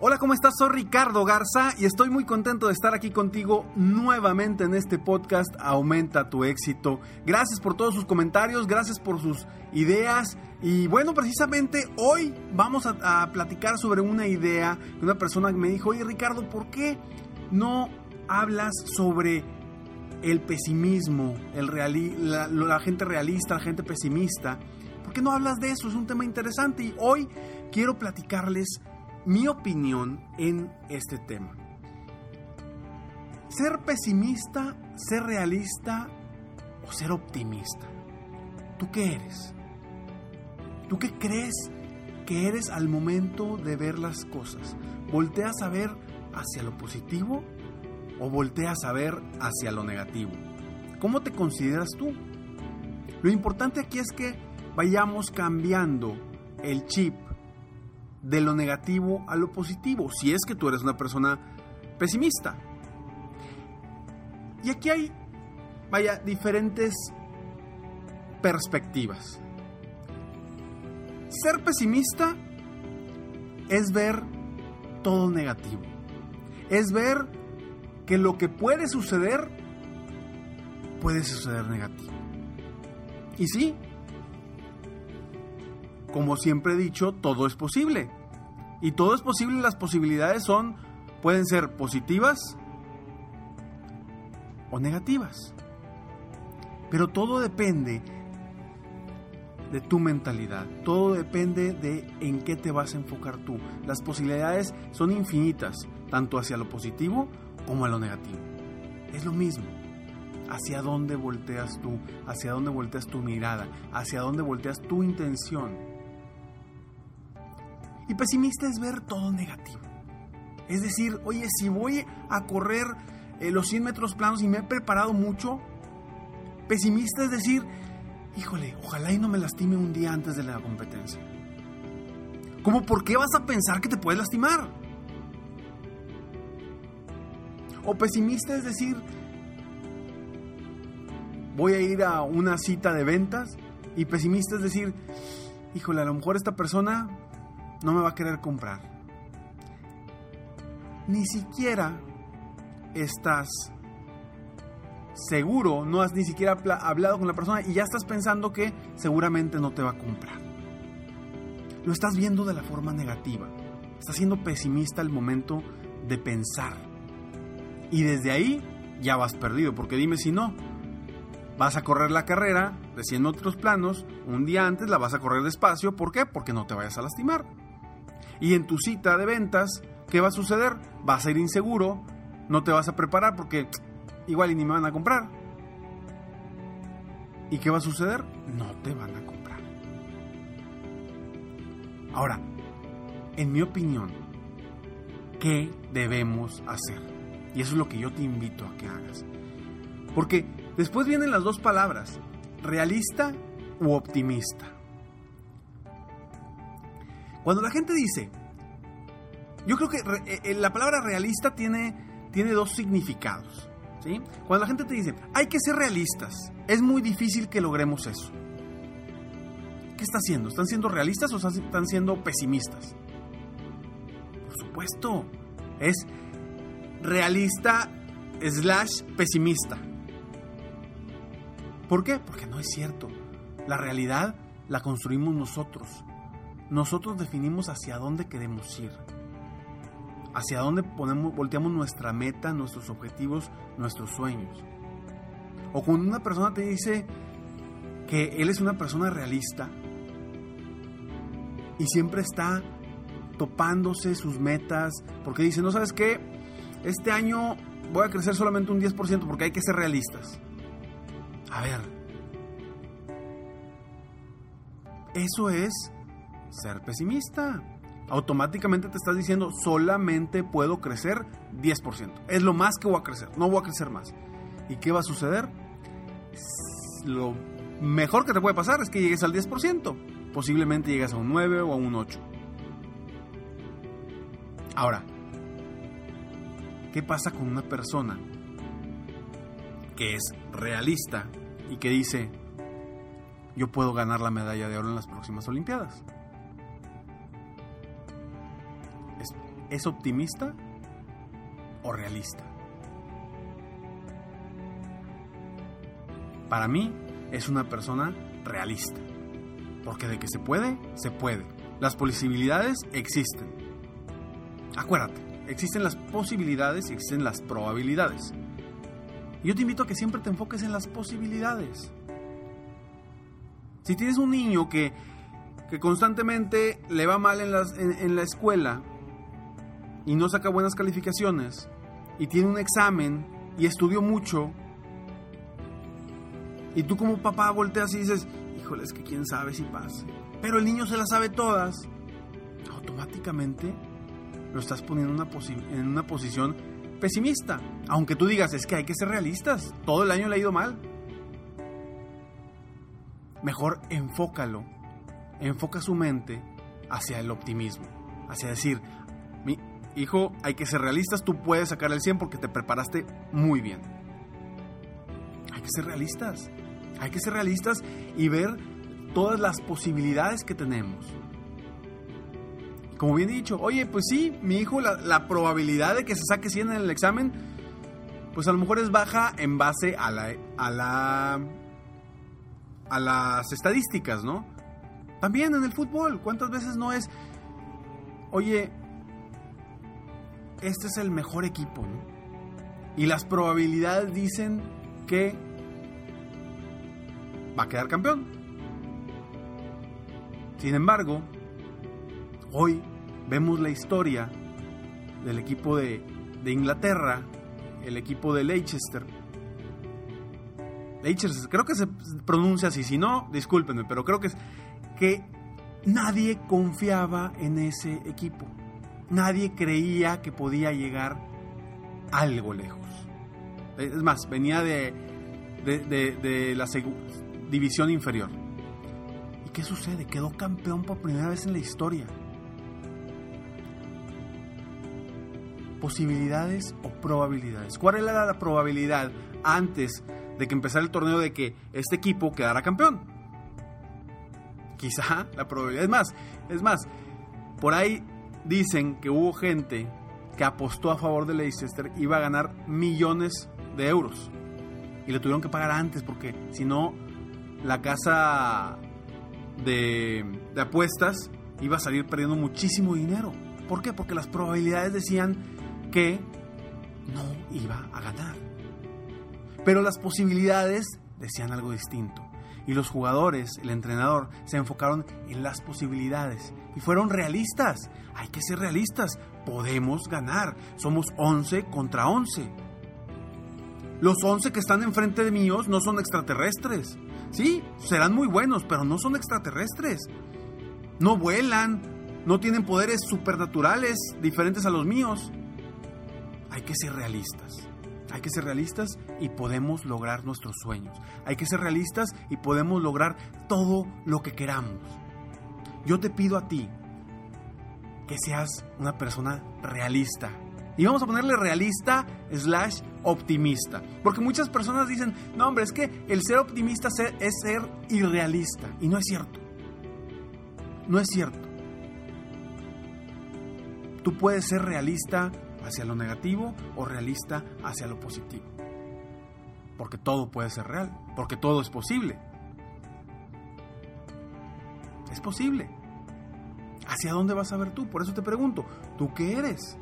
Hola, ¿cómo estás? Soy Ricardo Garza y estoy muy contento de estar aquí contigo nuevamente en este podcast Aumenta tu éxito. Gracias por todos sus comentarios, gracias por sus ideas y bueno, precisamente hoy vamos a, platicar sobre una idea de una persona que me dijo, oye Ricardo, ¿por qué no hablas sobre el pesimismo, el reali la, la gente realista, la gente pesimista? ¿Por qué no hablas de eso? Es un tema interesante y hoy quiero platicarles mi opinión en este tema. Ser pesimista, ser realista o ser optimista. ¿Tú qué eres? ¿Tú qué crees que eres al momento de ver las cosas? ¿Volteas a ver hacia lo positivo o volteas a ver hacia lo negativo? ¿Cómo te consideras tú? Lo importante aquí es que vayamos cambiando el chip de lo negativo a lo positivo, si es que tú eres una persona pesimista. Y aquí hay, vaya, diferentes perspectivas. Ser pesimista es ver todo negativo. Es ver que lo que puede suceder puede suceder negativo. Y sí, como siempre he dicho, todo es posible. Y todo es posible, las posibilidades son, pueden ser positivas o negativas. Pero todo depende de tu mentalidad, todo depende de en qué te vas a enfocar tú. Las posibilidades son infinitas, tanto hacia lo positivo como a lo negativo. Es lo mismo. Hacia dónde volteas tú, hacia dónde volteas tu mirada, hacia dónde volteas tu intención. Y pesimista es ver todo negativo. Es decir, oye, si voy a correr eh, los 100 metros planos y me he preparado mucho, pesimista es decir, híjole, ojalá y no me lastime un día antes de la competencia. ¿Cómo por qué vas a pensar que te puedes lastimar? O pesimista es decir, voy a ir a una cita de ventas y pesimista es decir, híjole, a lo mejor esta persona no me va a querer comprar. Ni siquiera estás seguro, no has ni siquiera hablado con la persona y ya estás pensando que seguramente no te va a comprar. Lo estás viendo de la forma negativa. Estás siendo pesimista al momento de pensar. Y desde ahí ya vas perdido, porque dime si no. Vas a correr la carrera de 100 otros planos, un día antes la vas a correr despacio, ¿por qué? Porque no te vayas a lastimar. Y en tu cita de ventas, ¿qué va a suceder? Vas a ir inseguro, no te vas a preparar porque igual y ni me van a comprar. ¿Y qué va a suceder? No te van a comprar. Ahora, en mi opinión, ¿qué debemos hacer? Y eso es lo que yo te invito a que hagas. Porque después vienen las dos palabras, realista u optimista. Cuando la gente dice, yo creo que eh, eh, la palabra realista tiene, tiene dos significados. ¿sí? Cuando la gente te dice, hay que ser realistas, es muy difícil que logremos eso. ¿Qué está haciendo? ¿Están siendo realistas o están siendo pesimistas? Por supuesto, es realista slash pesimista. ¿Por qué? Porque no es cierto. La realidad la construimos nosotros. Nosotros definimos hacia dónde queremos ir. Hacia dónde ponemos, volteamos nuestra meta, nuestros objetivos, nuestros sueños. O cuando una persona te dice que él es una persona realista y siempre está topándose sus metas, porque dice, no sabes qué, este año voy a crecer solamente un 10% porque hay que ser realistas. A ver, eso es ser pesimista. Automáticamente te estás diciendo solamente puedo crecer 10%. Es lo más que voy a crecer, no voy a crecer más. ¿Y qué va a suceder? Lo mejor que te puede pasar es que llegues al 10%. Posiblemente llegues a un 9 o a un 8. Ahora, ¿qué pasa con una persona que es realista y que dice, yo puedo ganar la medalla de oro en las próximas Olimpiadas? ¿Es, ¿Es, optimista o realista? Para mí es una persona realista. Porque de que se puede, se puede. Las posibilidades existen. Acuérdate, existen las posibilidades y existen las probabilidades. Yo te invito a que siempre te enfoques en las posibilidades. Si tienes un niño que, que constantemente le va mal en, en, la escuela y no saca buenas calificaciones y tiene un examen y estudió mucho y tú como papá volteas y dices, híjole, es que quién sabe si pase. Pero el niño se las sabe todas. Automáticamente lo estás poniendo en una, en una posición pesimista. Aunque tú digas, es que hay que ser realistas. Todo el año le ha ido mal. Mejor enfócalo. Enfoca su mente hacia el optimismo. Hacia decir, hijo, hay que ser realistas. Tú puedes sacar el 100 porque te preparaste muy bien. Hay que ser realistas. Hay que ser realistas y ver todas las posibilidades que tenemos como bien dicho, oye, pues sí, mi hijo, la, probabilidad de que se saque 100 en el examen, pues a lo mejor es baja en base a la, a la, a las estadísticas, ¿no? También en el fútbol, ¿cuántas veces no es, oye, este es el mejor equipo, ¿no? Y las probabilidades dicen que va a quedar campeón. Sin embargo, Hoy vemos la historia del equipo de, Inglaterra, el equipo de Leicester. Leicester, creo que se pronuncia así, si no, discúlpenme, pero creo que es que nadie confiaba en ese equipo. Nadie creía que podía llegar algo lejos. Es más, venía de, de la división inferior. ¿Y qué sucede? Quedó campeón por primera vez en la historia. posibilidades o probabilidades. ¿Cuál era la probabilidad antes de que empezara el torneo de que este equipo quedara campeón? Quizá la probabilidad es más, es más, por ahí dicen que hubo gente que apostó a favor de Leicester iba a ganar millones de euros y le tuvieron que pagar antes porque si no la casa de, de apuestas iba a salir perdiendo muchísimo dinero. ¿Por qué? Porque las probabilidades decían que no iba a ganar. Pero las posibilidades decían algo distinto. Y los jugadores, el entrenador, se enfocaron en las posibilidades y fueron realistas. Hay que ser realistas. Podemos ganar. Somos 11 contra 11. Los 11 que están enfrente de míos no son extraterrestres. Sí, serán muy buenos, pero no son extraterrestres. No vuelan, no tienen poderes supernaturales diferentes a los míos hay que ser realistas. Hay que ser realistas y podemos lograr nuestros sueños. Hay que ser realistas y podemos lograr todo lo que queramos. Yo te pido a ti que seas una persona realista Y vamos a ponerle realista slash optimista. Porque muchas personas dicen, no hombre, es que el ser optimista es ser irrealista. Y no es cierto. No es cierto. Tú puedes ser realista hacia lo negativo o realista hacia lo positivo. Porque todo puede ser real, porque todo es posible. Es posible. ¿Hacia dónde vas a ver tú? Por eso te pregunto, ¿tú qué eres?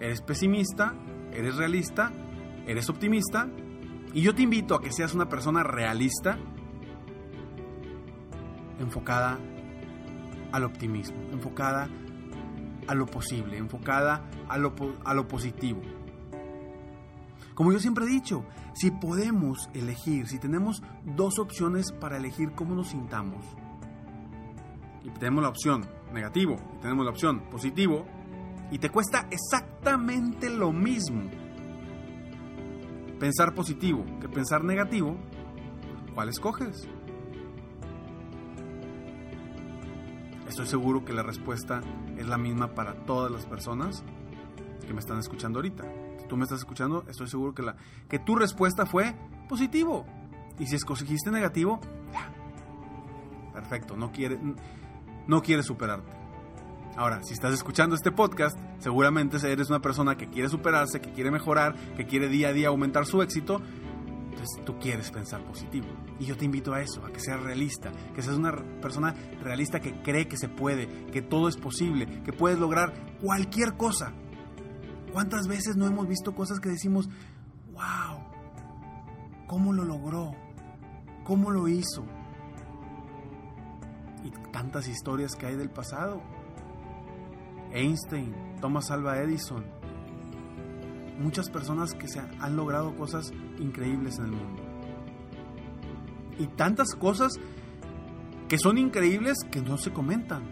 ¿Eres pesimista? ¿Eres realista? ¿Eres optimista? Y yo te invito a que seas una persona realista, enfocada al optimismo, enfocada a lo posible, enfocada a lo, a lo positivo. Como yo siempre he dicho, si podemos elegir, si tenemos dos opciones para elegir cómo nos sintamos, y tenemos la opción negativo y tenemos la opción positivo, y te cuesta exactamente lo mismo pensar positivo que pensar negativo, ¿cuál escoges? Estoy seguro que la respuesta es la misma para todas las personas que me están escuchando ahorita. Si tú me estás escuchando, estoy seguro que, la, que tu respuesta fue positivo. Y si escogiste negativo, perfecto, no quieres no superarte. Ahora, si estás escuchando este podcast, seguramente eres una persona que quiere superarse, que quiere mejorar, que quiere día a día aumentar su éxito tú quieres pensar positivo. Y yo te invito a eso, a que seas realista, que seas una persona realista que cree que se puede, que todo es posible, que puedes lograr cualquier cosa. ¿Cuántas veces no hemos visto cosas que decimos, wow, ¿cómo lo logró? ¿Cómo lo hizo? Y tantas historias que hay del pasado. Einstein, Thomas Alva Edison, muchas personas que se han logrado cosas increíbles en el mundo. Y tantas cosas que son increíbles que no se comentan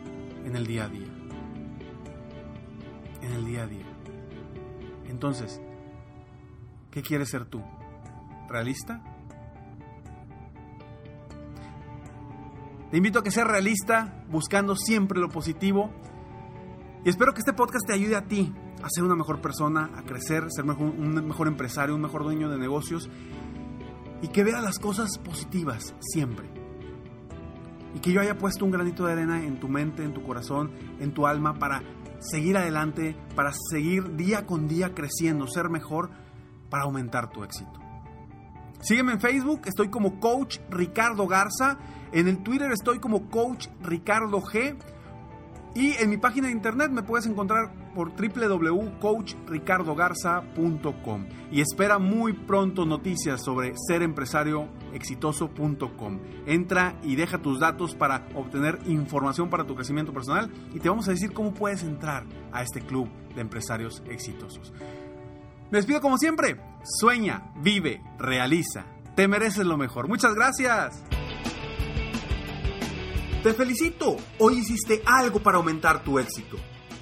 en el día a día. En el día a día. Entonces, ¿qué quieres ser tú? ¿Realista? Te invito a que seas realista, buscando siempre lo positivo. Y espero que este podcast te ayude a ti a ser una mejor persona, a crecer, ser un mejor empresario, un mejor dueño de negocios y que vea las cosas positivas siempre. Y que yo haya puesto un granito de arena en tu mente, en tu corazón, en tu alma para seguir adelante, para seguir día con día creciendo, ser mejor, para aumentar tu éxito. Sígueme en Facebook, estoy como Coach Ricardo Garza. En el Twitter estoy como Coach Ricardo G. Y en mi página de internet me puedes encontrar por www.coachricardogarza.com y espera muy pronto noticias sobre serempresarioexitoso.com. Entra y deja tus datos para obtener información para tu crecimiento personal y te vamos a decir cómo puedes entrar a este club de empresarios exitosos. Me despido como siempre. Sueña, vive, realiza. Te mereces lo mejor. Muchas gracias. Te felicito, hoy hiciste algo para aumentar tu éxito.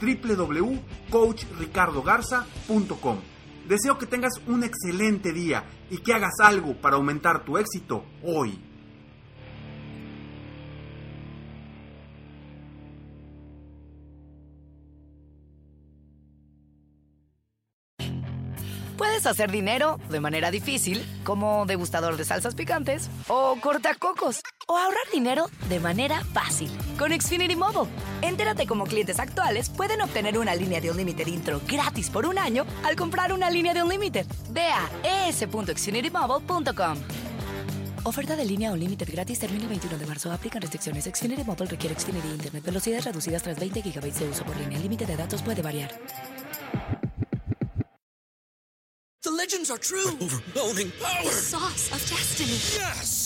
www.coachricardogarza.com. Deseo que tengas un excelente día y que hagas algo para aumentar tu éxito hoy. Puedes hacer dinero de manera difícil, como degustador de salsas picantes, o cortacocos, o ahorrar dinero de manera fácil con Xfinity Mobile. Entérate cómo clientes actuales pueden obtener una línea de Unlimited intro gratis por un año al comprar una línea de Unlimited. Ve a es.xfinitymobile.com. Oferta de línea Unlimited gratis termina el 21 de marzo. Aplican restricciones. Xfinity Mobile requiere Xfinity Internet. Velocidades reducidas tras 20 GB de uso por línea. El límite de datos puede variar. The legends are true. overwhelming power! The sauce of destiny. Yes!